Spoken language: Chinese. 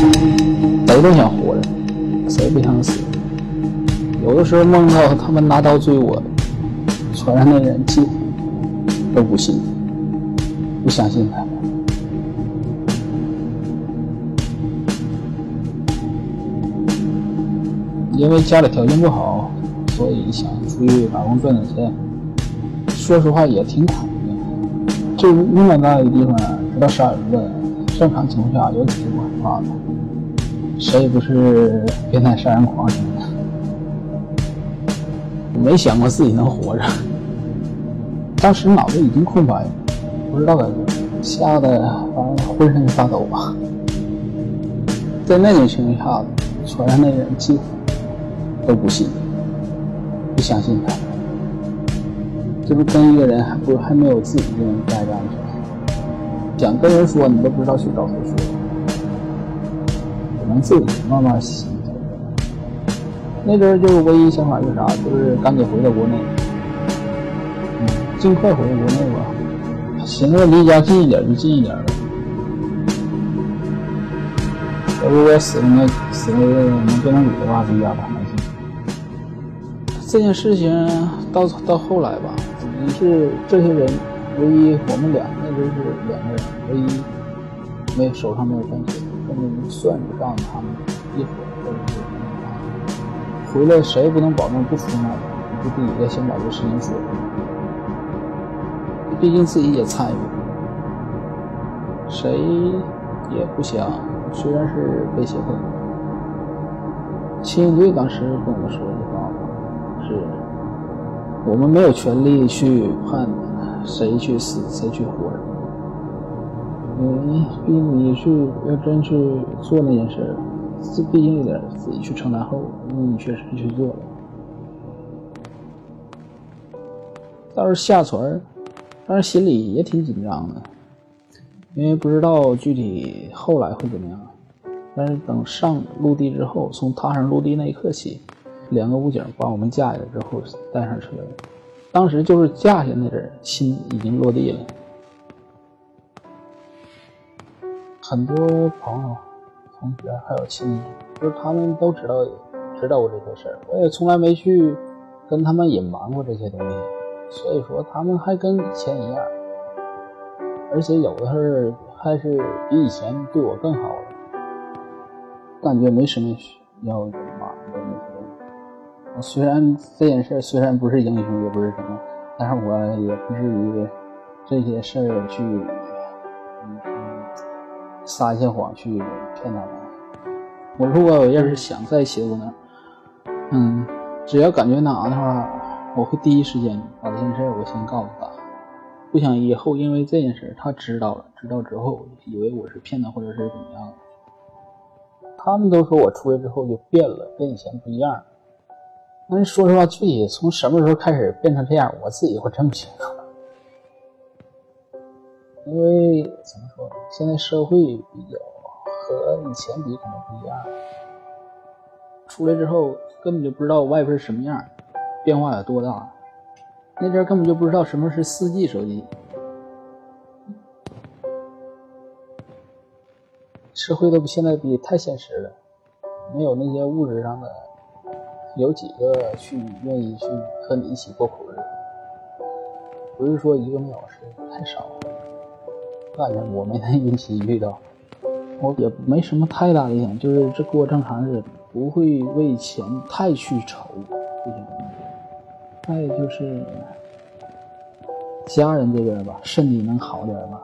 谁都想活着，谁不想死？有的时候梦到他们拿刀追我，船上的人几乎都不信，不相信他们。因为家里条件不好，所以想出去打工赚点钱。说实话也挺苦的，就那么大的地方，不到十二月份，正常情况下有几个不害怕的，谁也不是变态杀人狂什么的，没想过自己能活着。当时脑子已经空白，不知道该怎么，吓得反正浑身发抖吧。在那种情况下，船上的人几乎都不信，不相信他。这不跟一个人还不还没有自己就能待着安全，想跟人说你都不知道去找谁说，只能自己慢慢想。那阵儿就唯一想法是啥，就是赶紧回到国内，尽快回到国内吧。寻思离家近一点就近一点呗。如果死了死了能变成女的话，离家吧。这件事情到到后来吧。只能是这些人唯一，我们俩那就是两个人唯一没有手上没有东西，根本算不上他们一伙或者是回来谁也不能保证不出卖，就自己得先把这个事情说。毕竟自己也参与，谁也不想，虽然是被胁迫，亲卫队当时跟我说的话是。我们没有权利去判谁去死谁去活着，因为毕竟你去要真去做那件事，这毕竟有点自己去承担后果，因为你确实去做了。倒是下船，但是心里也挺紧张的，因为不知道具体后来会怎么样。但是等上陆地之后，从踏上陆地那一刻起。两个武警把我们架下来之后带上车，当时就是嫁下那阵心已经落地了。很多朋友、同学还有亲戚，就是他们都知道知道过这些事儿，我也从来没去跟他们隐瞒过这些东西，所以说他们还跟以前一样，而且有的是还是比以前对我更好了，感觉没什么要隐瞒的。虽然这件事虽然不是英雄，也不是什么，但是我也不至于这些事儿去撒一些谎去骗他们。我如果我要是想再起姑娘，嗯，只要感觉哪的话，我会第一时间把这件事我先告诉他，不想以后因为这件事他知道了，知道之后以为我是骗他或者是怎么样。他们都说我出来之后就变了，跟以前不一样。但是说实话，具体从什么时候开始变成这样，我自己我真不清楚。因为怎么说呢，现在社会比较和以前比可能不一样。出来之后根本就不知道外边是什么样，变化有多大。那阵根本就不知道什么是四 G 手机，社会都比现在比太现实了，没有那些物质上的。有几个去愿意去和你一起过苦日子？不是说一个没有，是太少了。感觉我没那运气遇到，我也没什么太大的影响，就是这过正常日子，不会为钱太去愁这些东西。再就是家人这边吧，身体能好点吧，